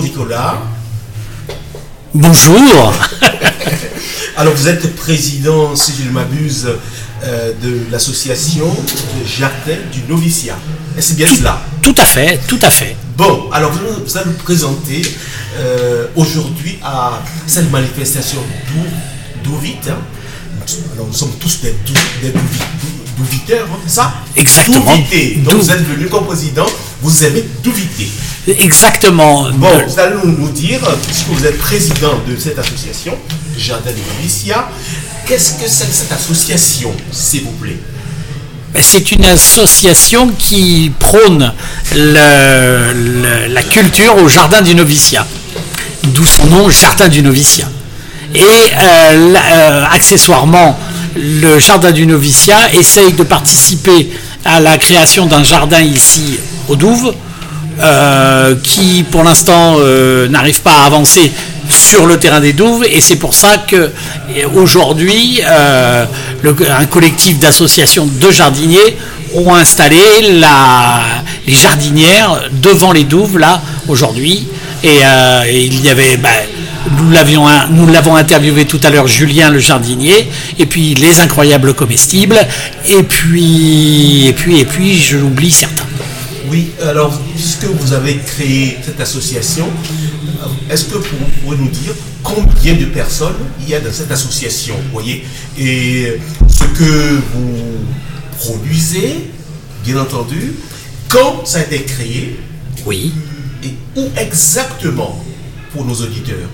Nicolas. Bonjour. Alors vous êtes président, si je ne m'abuse, euh, de l'association Jardin du Noviciat. Et c'est bien cela? Tout à fait, tout à fait. Bon, alors vous allez nous présenter euh, aujourd'hui à cette manifestation d'Ouvite. Hein. Alors nous sommes tous des, des, Douviteurs, hein, ça Exactement. Donc vous êtes venu comme président, vous aimez Douviter. Exactement. Bon, vous allez nous dire, puisque vous êtes président de cette association, Jardin de Novicia, qu'est-ce que c'est cette association, s'il vous plaît? C'est une association qui prône la culture au jardin du noviciat, d'où son nom Jardin du noviciat. Et euh, euh, accessoirement, le jardin du noviciat essaye de participer à la création d'un jardin ici au Douve, euh, qui pour l'instant euh, n'arrive pas à avancer sur le terrain des Douves, et c'est pour ça que aujourd'hui euh, un collectif d'associations de jardiniers ont installé les jardinières devant les Douves là aujourd'hui, et, il y avait ben, nous l'avions, nous l'avons interviewé tout à l'heure, Julien le jardinier, et puis les incroyables comestibles, et puis, et puis, et puis, je l'oublie certains. Oui, alors, puisque vous avez créé cette association, est-ce que vous pouvez nous dire combien de personnes il y a dans cette association, voyez, et ce que vous produisez, bien entendu, quand ça a été créé, oui, et où exactement pour nos auditeurs?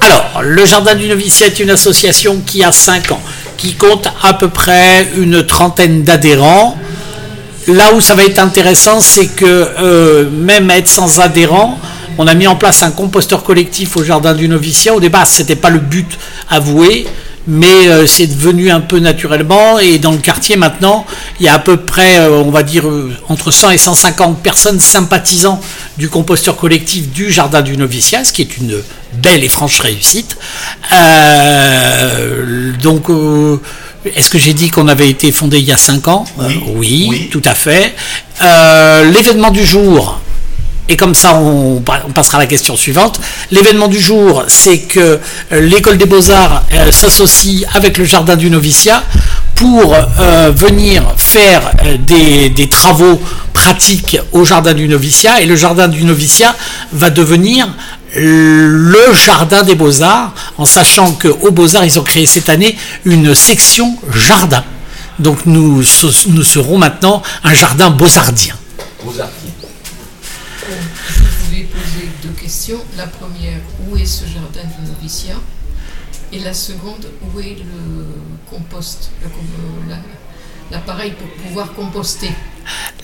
Alors, le Jardin du Noviciat est une association qui a 5 ans, qui compte à peu près une trentaine d'adhérents. Là où ça va être intéressant, c'est que euh, même être sans adhérents, on a mis en place un composteur collectif au Jardin du Noviciat. Au départ, ce n'était pas le but avoué mais euh, c'est devenu un peu naturellement et dans le quartier maintenant, il y a à peu près, euh, on va dire, euh, entre 100 et 150 personnes sympathisant du composteur collectif du Jardin du Noviciat, ce qui est une belle et franche réussite. donc, est-ce que j'ai dit qu'on avait été fondé il y a 5 ans? Oui, oui, tout à fait. L'événement du jour, et comme ça, on, passera à la question suivante. L'événement du jour, c'est que euh, l'école des beaux-arts euh, s'associe avec le jardin du noviciat pour euh, venir faire des, travaux pratiques au jardin du noviciat. Et le jardin du noviciat va devenir le jardin des beaux-arts, en sachant qu'au beaux-arts, ils ont créé cette année une section jardin. Donc nous, nous serons maintenant un jardin beaux-ardien. La première, où est ce jardin du noviciat Et la seconde, où est le compost, l'appareil pour pouvoir composter?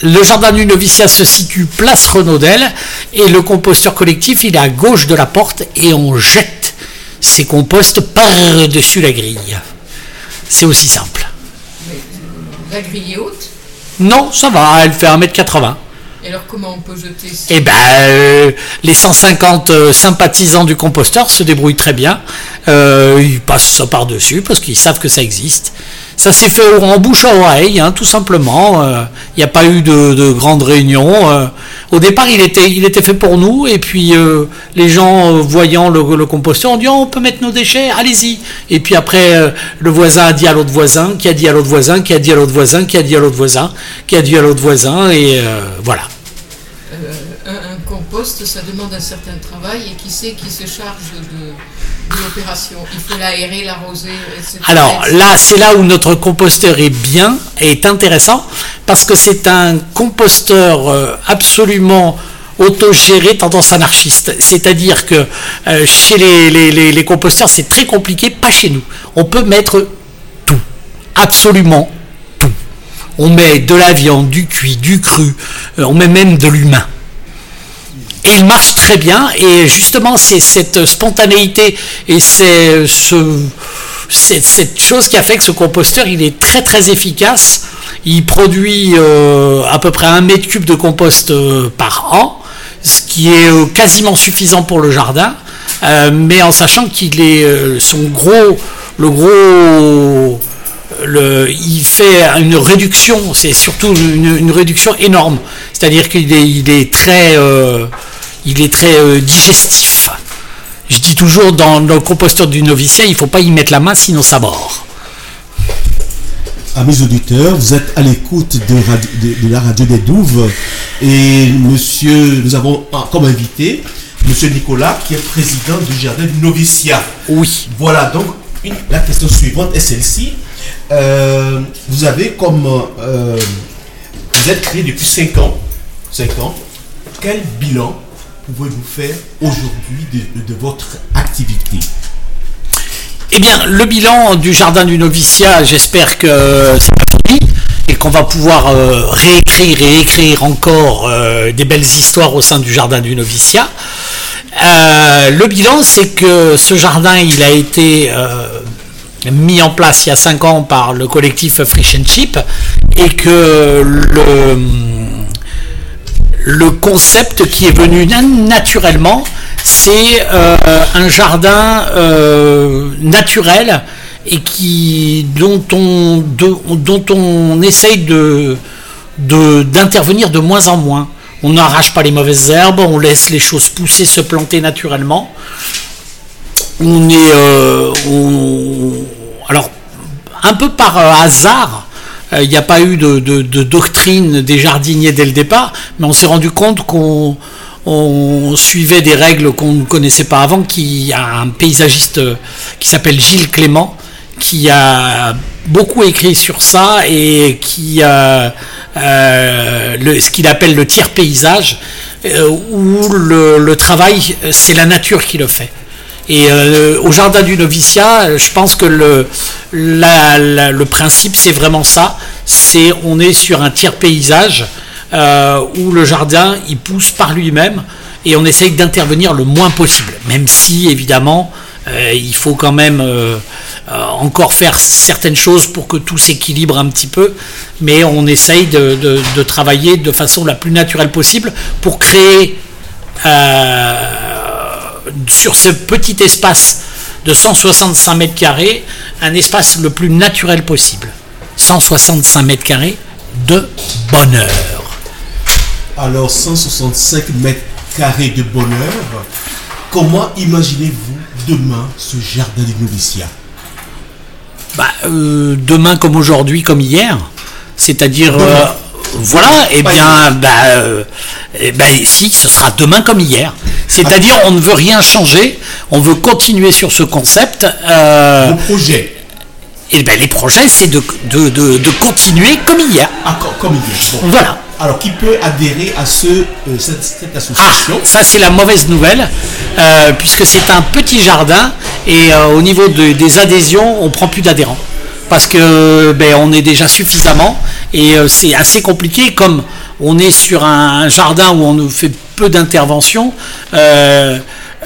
Le jardin du noviciat se situe place Renaudel et le composteur collectif il est à gauche de la porte et on jette ses composts par-dessus la grille. C'est aussi simple. Mais, la grille est haute? Non, ça va, elle fait 1m80. Et alors comment on peut jeter Eh ben, euh, les 150 euh, sympathisants du composteur se débrouillent très bien. Euh, ils passent ça par-dessus parce qu'ils savent que ça existe. Ça s'est fait en bouche à oreille, hein, tout simplement. Il n'y a pas eu de, de grandes réunions. au départ, il était, il était fait pour nous, et puis les gens, voyant le, composteur, ont dit oh, on peut mettre nos déchets, allez-y. Et puis après, le voisin a dit à l'autre voisin, qui a dit à l'autre voisin, qui a dit à l'autre voisin, qui a dit à l'autre voisin, qui a dit à l'autre voisin, et voilà ça demande un certain travail et qui sait qui se charge de, l'opération? Il faut l'aérer, l'arroser, etc. Alors là, c'est là où notre composteur est bien et est intéressant parce que c'est un composteur euh, absolument autogéré tendance anarchiste. C'est-à-dire que euh, chez les, composteurs, c'est très compliqué, pas chez nous. On peut mettre tout, absolument tout. On met de la viande, du cuit, du cru, euh, on met même de l'humain et il marche très bien. Et justement, c'est cette spontanéité et c'est ce, cette chose qui a fait que ce composteur, il est très très efficace. Il produit euh, à peu près un mètre cube de compost euh, par an, ce qui est euh, quasiment suffisant pour le jardin, mais en sachant qu'il est son gros, le gros il fait une réduction, c'est surtout une, réduction énorme. C'est-à-dire qu'il est, il est très, Il est très euh, digestif. Je dis toujours dans, le composteur du noviciat, il ne faut pas y mettre la main sinon ça mord. Amis auditeurs, vous êtes à l'écoute de, la radio des Douves et monsieur, nous avons comme invité monsieur Nicolas qui est président du jardin du noviciat. Oui. Voilà, donc la question suivante est celle-ci. Euh, vous avez comme... Euh, vous êtes créé depuis 5 ans. 5 ans. Quel bilan pouvez-vous faire aujourd'hui de, votre activité Eh bien, le bilan du jardin du noviciat, j'espère que c'est fini et qu'on va pouvoir euh, réécrire et écrire encore des belles histoires au sein du jardin du noviciat. le bilan, c'est que ce jardin, il a été mis en place il y a 5 ans par le collectif Frish and Chip et que le, le concept qui est venu naturellement, c'est euh, un jardin euh, naturel et qui dont on dont on essaye de d'intervenir de, moins en moins. On n'arrache pas les mauvaises herbes, on laisse les choses pousser, se planter naturellement. On est euh, alors un peu par hasard, il n'y a pas eu de, des jardiniers dès le départ, mais on s'est rendu compte qu'on suivait des règles qu'on ne connaissait pas avant, qui a un paysagiste euh, qui s'appelle Gilles Clément, qui a beaucoup écrit sur ça et qui a euh, ce qu'il appelle le tiers paysage, où le travail, c'est la nature qui le fait. Et euh, au jardin du noviciat, je pense que le principe, c'est vraiment ça. C'est on est sur un tiers paysage euh, où le jardin, il pousse par lui-même et on essaye d'intervenir le moins possible. Même si, évidemment, euh, il faut quand même encore faire certaines choses pour que tout s'équilibre un petit peu. Mais on essaye de, de, travailler de façon la plus naturelle possible pour créer sur ce petit espace de 165 mètres carrés, un espace le plus naturel possible. 165 mètres carrés de bonheur. Alors 165 mètres carrés de bonheur, comment imaginez-vous demain ce jardin des noviciats bah, euh, Demain comme aujourd'hui, comme hier. C'est-à-dire, euh, voilà, et eh bien, bah, euh, eh ben, si, ce sera demain comme hier. C'est-à-dire, on ne veut rien changer, on veut continuer sur ce concept. Euh, projet et eh ben, les projets, c'est de, de, continuer comme hier. Ah, comme hier. Voilà. Alors, qui peut adhérer à ce, euh, cette, association ah, Ça, c'est la mauvaise nouvelle, euh, puisque c'est un petit jardin et au niveau des adhésions, on prend plus d'adhérents. Parce que ben, on est déjà suffisamment et c'est assez compliqué comme on est sur un, jardin où on nous fait peu d'interventions, euh,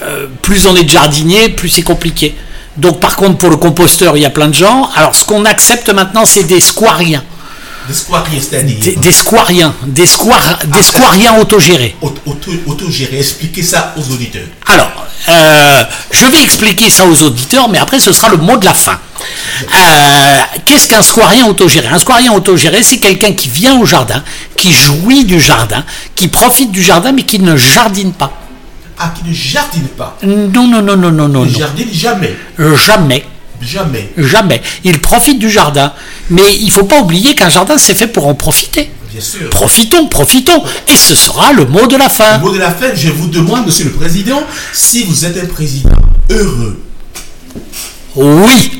euh, plus on est de jardinier, plus c'est compliqué. Donc par contre pour le composteur, il y a plein de gens. Alors ce qu'on accepte maintenant, c'est des squariens. Des squariens, c'est-à-dire Des, des squariens, des, squar, des squariens autogérés. autogérés, expliquez ça aux auditeurs. Alors, euh, je vais expliquer ça aux auditeurs, mais après ce sera le mot de la fin. Euh, qu'est-ce qu'un squarien autogéré? Un squarien autogéré, c'est quelqu'un qui vient au jardin, qui jouit du jardin, qui profite du jardin, mais qui ne jardine pas. Ah, qui ne jardine pas Non, non, non, non, non, non. ne jardine jamais Jamais. Jamais. Jamais. Il profite du jardin. Mais il ne faut pas oublier qu'un jardin, c'est fait pour en profiter. Bien sûr. Profitons, profitons. Et ce sera le mot de la fin. Le mot de la fin, je vous demande, monsieur le président, si vous êtes un président heureux. Oui.